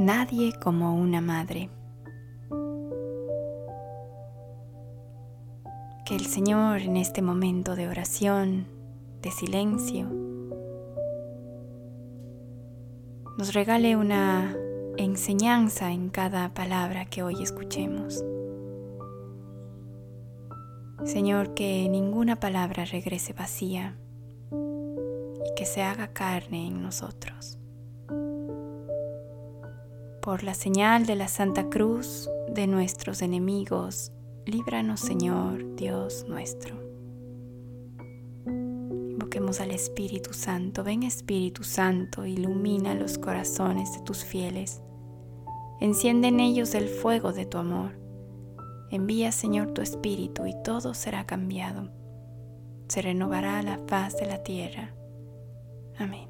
Nadie como una madre. Que el Señor en este momento de oración, de silencio, nos regale una enseñanza en cada palabra que hoy escuchemos. Señor, que ninguna palabra regrese vacía y que se haga carne en nosotros. Por la señal de la Santa Cruz de nuestros enemigos, líbranos Señor Dios nuestro. Invoquemos al Espíritu Santo. Ven Espíritu Santo, ilumina los corazones de tus fieles. Enciende en ellos el fuego de tu amor. Envía Señor tu Espíritu y todo será cambiado. Se renovará la faz de la tierra. Amén.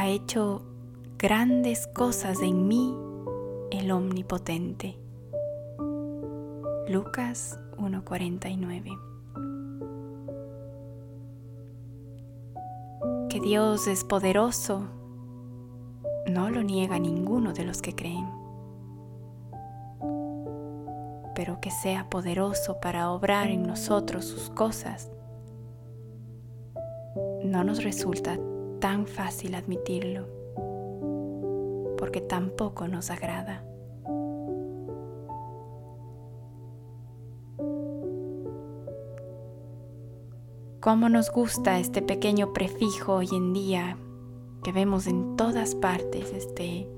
Ha hecho grandes cosas en mí el Omnipotente. Lucas 1:49 Que Dios es poderoso no lo niega ninguno de los que creen, pero que sea poderoso para obrar en nosotros sus cosas, no nos resulta tan fácil admitirlo, porque tampoco nos agrada. Cómo nos gusta este pequeño prefijo hoy en día que vemos en todas partes, este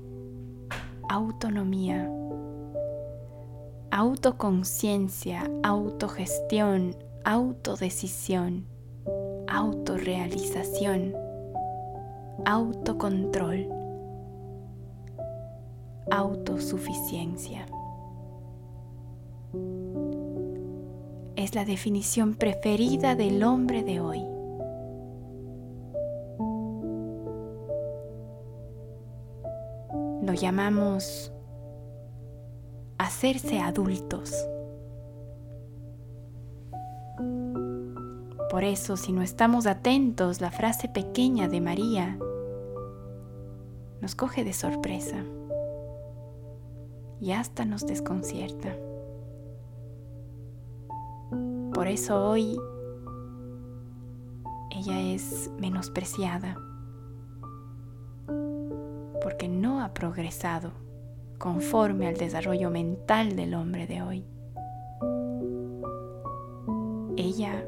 autonomía, autoconciencia, autogestión, autodecisión, autorrealización, autocontrol, autosuficiencia. Es la definición preferida del hombre de hoy. Lo llamamos hacerse adultos. Por eso, si no estamos atentos, la frase pequeña de María nos coge de sorpresa y hasta nos desconcierta. Por eso hoy ella es menospreciada porque no ha progresado conforme al desarrollo mental del hombre de hoy. Ella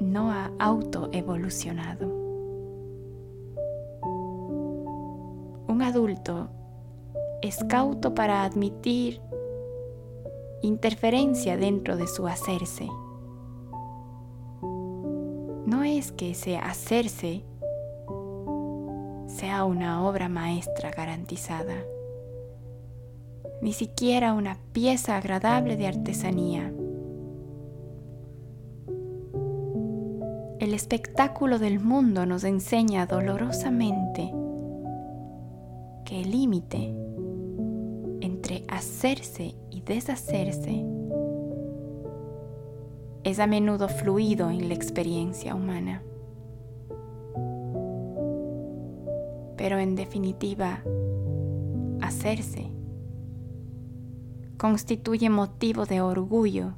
no ha autoevolucionado. Un adulto es cauto para admitir interferencia dentro de su hacerse. No es que ese hacerse sea una obra maestra garantizada, ni siquiera una pieza agradable de artesanía. El espectáculo del mundo nos enseña dolorosamente que el límite entre hacerse y deshacerse es a menudo fluido en la experiencia humana. pero en definitiva, hacerse constituye motivo de orgullo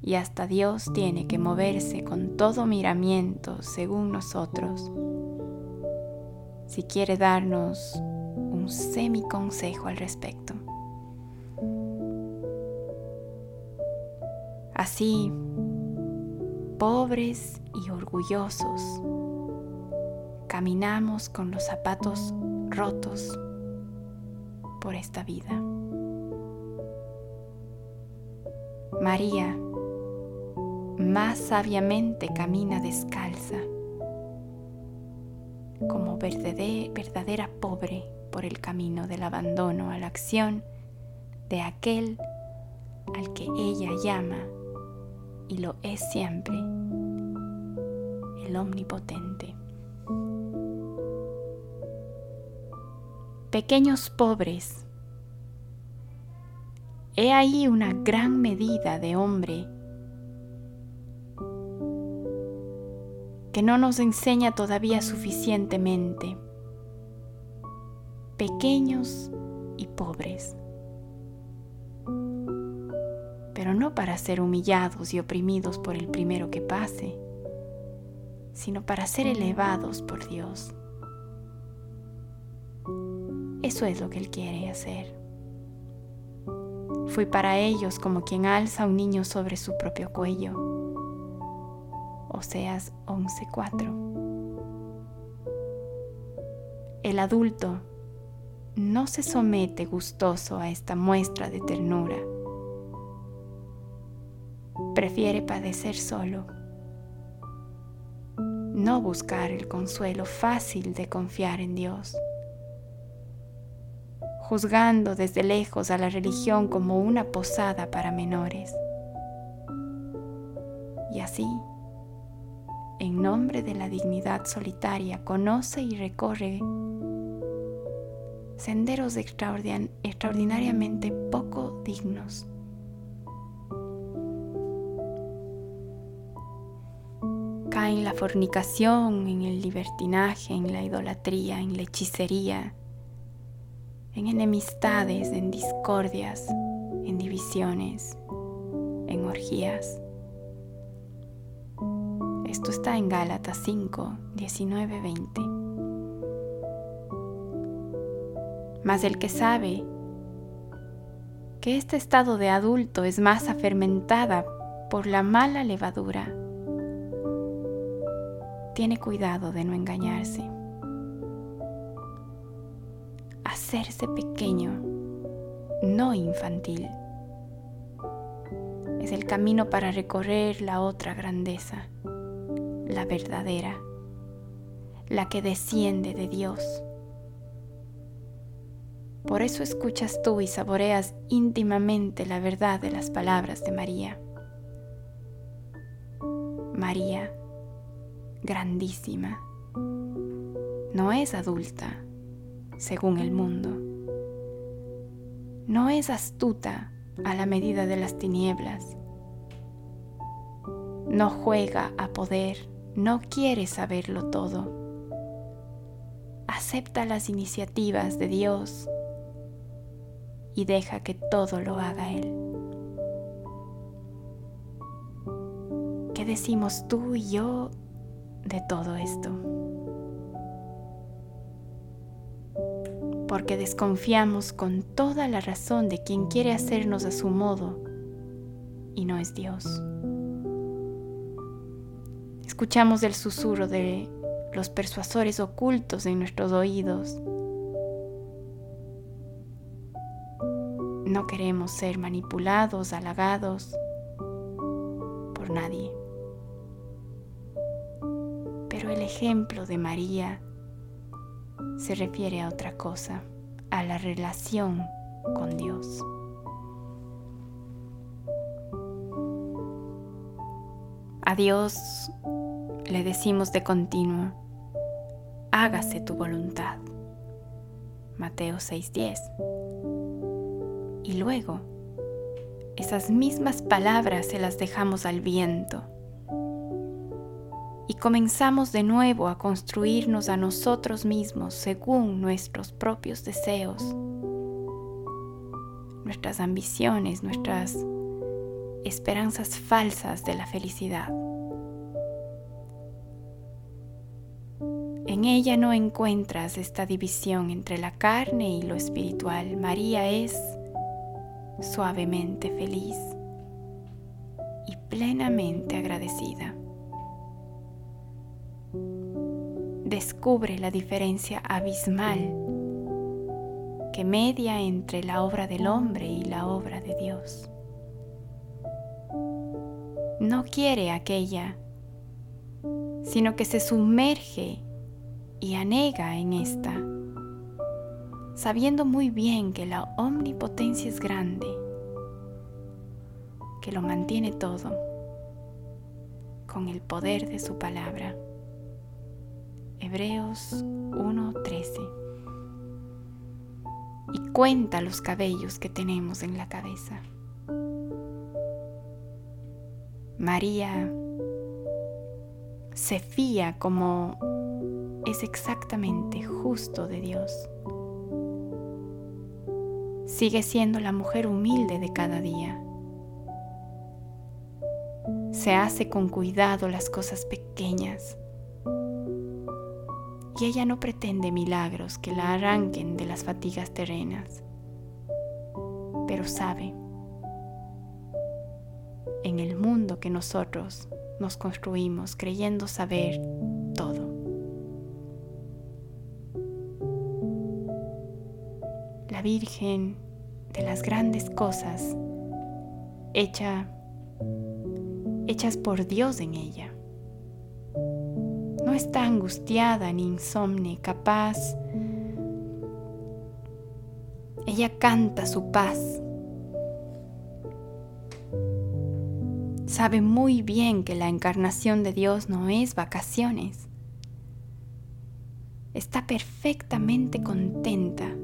y hasta Dios tiene que moverse con todo miramiento según nosotros si quiere darnos un semi consejo al respecto. Así, pobres y orgullosos, caminamos con los zapatos rotos por esta vida. María más sabiamente camina descalza, como verdadera, pobre por el camino del abandono a la acción de aquel al que ella llama y lo es siempre, el omnipotente. Pequeños pobres, he ahí una gran medida de hombre que no nos enseña todavía suficientemente. Pequeños y pobres pero no para ser humillados y oprimidos por el primero que pase, sino para ser elevados por Dios. Eso es lo que Él quiere hacer. Fui para ellos como quien alza a un niño sobre su propio cuello. Oseas 11:4. El adulto no se somete gustoso a esta muestra de ternura prefiere padecer solo, no buscar el consuelo fácil de confiar en Dios, juzgando desde lejos a la religión como una posada para menores. Y así, en nombre de la dignidad solitaria, conoce y recorre senderos extraordinariamente poco dignos en la fornicación, en el libertinaje, en la idolatría, en la hechicería, en enemistades, en discordias, en divisiones, en orgías. Esto está en Gálatas 5, 19, 20. Mas el que sabe que este estado de adulto es masa fermentada por la mala levadura, tiene cuidado de no engañarse. Hacerse pequeño, no infantil, es el camino para recorrer la otra grandeza, la verdadera, la que desciende de Dios. Por eso escuchas tú y saboreas íntimamente la verdad de las palabras de María. María grandísima. No es adulta, según el mundo. No es astuta a la medida de las tinieblas. No juega a poder, no quiere saberlo todo. Acepta las iniciativas de Dios y deja que todo lo haga Él. ¿Qué decimos tú y yo de todo esto. Porque desconfiamos con toda la razón de quien quiere hacernos a su modo y no es Dios. Escuchamos el susurro de los persuasores ocultos en nuestros oídos. No queremos ser manipulados, halagados por nadie el ejemplo de María se refiere a otra cosa, a la relación con Dios. A Dios le decimos de continuo, hágase tu voluntad. Mateo 6:10. Y luego, esas mismas palabras se las dejamos al viento y comenzamos de nuevo a construirnos a nosotros mismos según nuestros propios deseos, nuestras ambiciones, nuestras esperanzas falsas de la felicidad. En ella no encuentras esta división entre la carne y lo espiritual. María es suavemente feliz y plenamente agradecida. descubre la diferencia abismal que media entre la obra del hombre y la obra de Dios. No quiere aquella, sino que se sumerge y anega en esta. sabiendo muy bien que la omnipotencia es grande, que lo mantiene todo con el poder de su palabra. Hebreos 1:13 y cuenta los cabellos que tenemos en la cabeza. María se fía como es exactamente justo de Dios. Sigue siendo la mujer humilde de cada día. Se hace con cuidado las cosas pequeñas. Y ella no pretende milagros que la arranquen de las fatigas terrenas, pero sabe, en el mundo que nosotros nos construimos creyendo saber Virgen de las grandes cosas hecha, hechas por Dios en ella. No está angustiada ni insomne, capaz. Ella canta su paz sabe muy bien que la encarnación de Dios no es vacaciones. Está perfectamente contenta.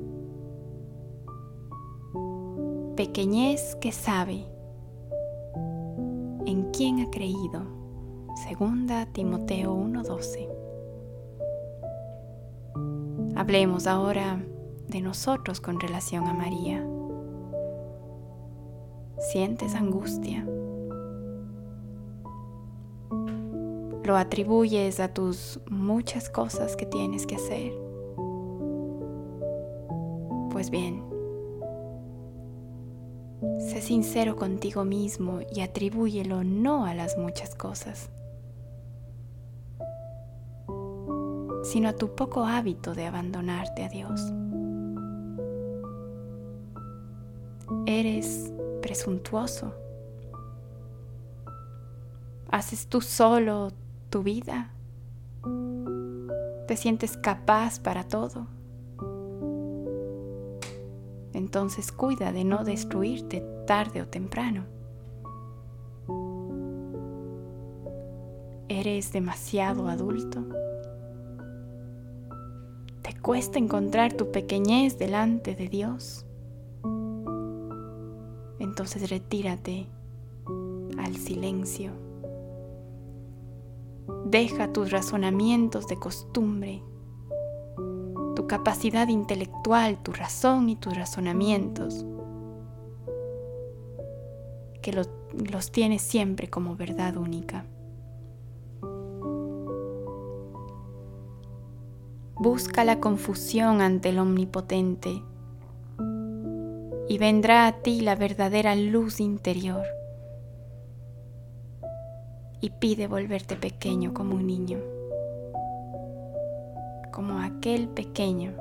Pequeñez que sabe en quién ha creído. Segunda Timoteo 1:12. Hablemos ahora de nosotros con relación a María. ¿Sientes angustia? lo atribuyes a tus muchas cosas que tienes que hacer. Pues bien, sé sincero contigo mismo y atribúyelo no a las muchas cosas, sino a tu poco hábito de abandonarte a Dios. Eres presuntuoso. Haces tú solo tu vida. Te sientes capaz para todo. Entonces cuida de no destruirte tarde o temprano. Eres demasiado adulto. Te cuesta encontrar tu pequeñez delante de Dios. Entonces retírate al silencio Deja tus razonamientos de costumbre, capacidad intelectual, tu razón y tus razonamientos, que los tienes siempre como verdad única. Busca la confusión ante el Omnipotente y vendrá a ti la verdadera luz interior y pide volverte pequeño como un niño, como aquel pequeño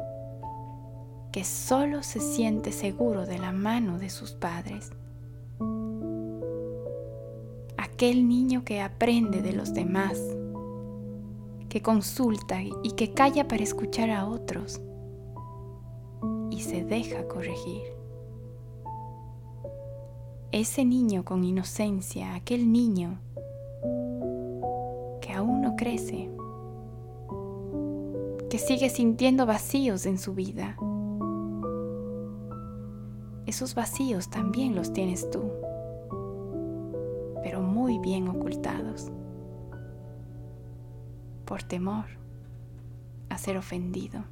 que solo se siente seguro de la mano de sus padres, aquel niño que aprende de los demás, que consulta y que calla para escuchar a otros y se deja corregir. Ese niño con inocencia, aquel niño aún no crece, que sigue sintiendo vacíos en su vida. Esos vacíos también los tienes tú, pero muy bien ocultados, por temor a ser ofendido,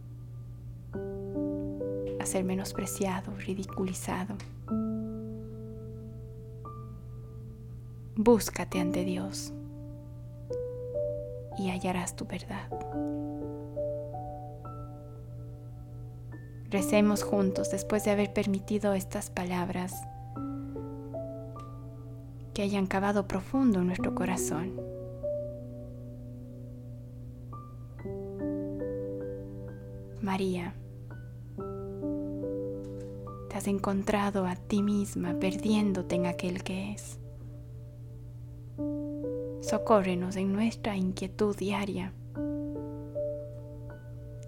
a ser menospreciado, ridiculizado. Búscate ante Dios y hallarás tu verdad. Recemos juntos después de haber permitido estas palabras que hayan cavado profundo en nuestro corazón. María, te has encontrado a ti misma perdiéndote en aquel que es. Socórrenos en nuestra inquietud diaria,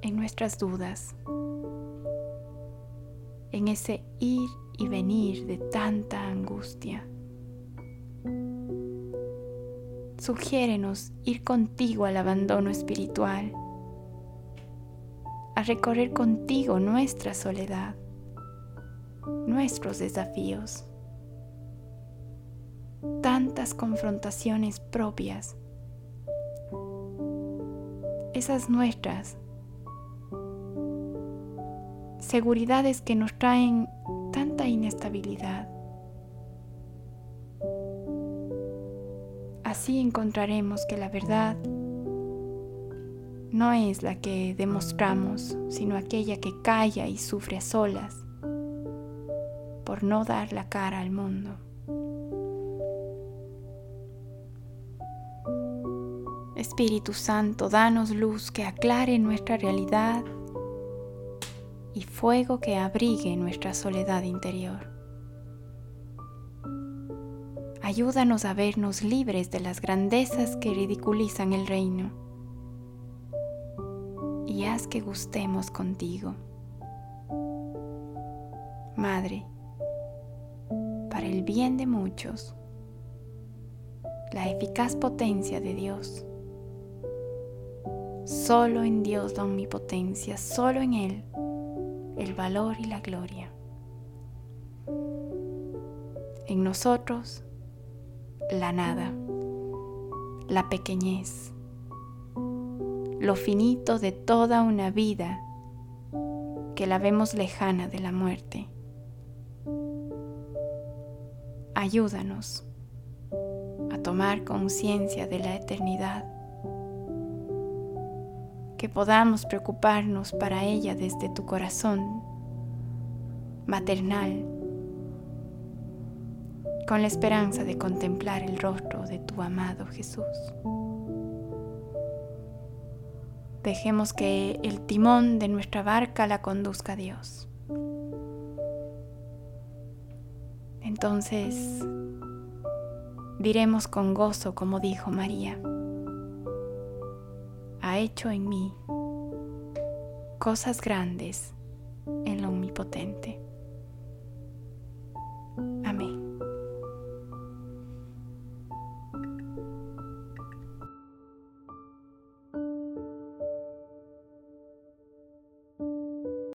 en nuestras dudas, en ese ir y venir de tanta angustia. Sugiérenos ir contigo al abandono espiritual, a recorrer contigo nuestra soledad, nuestros desafíos, tantas confrontaciones propias, esas nuestras seguridades que nos traen tanta inestabilidad. Así encontraremos que la verdad no es la que demostramos, sino aquella que calla y sufre a solas por no dar la cara al mundo. Espíritu Santo, danos luz que aclare nuestra realidad y fuego que abrigue nuestra soledad interior. Ayúdanos a vernos libres de las grandezas que ridiculizan el reino y haz que gustemos contigo. Madre, para el bien de muchos, la eficaz potencia de Dios. Solo en Dios la omnipotencia, solo en Él el valor y la gloria. En nosotros, la nada, la pequeñez, lo finito de toda una vida que la vemos lejana de la muerte. Ayúdanos a tomar conciencia de la eternidad que podamos preocuparnos para ella desde tu corazón maternal, con la esperanza de contemplar el rostro de tu amado Jesús. Dejemos que el timón de nuestra barca la conduzca a Dios. Entonces diremos con gozo como dijo María ha hecho en mí cosas grandes en lo omnipotente.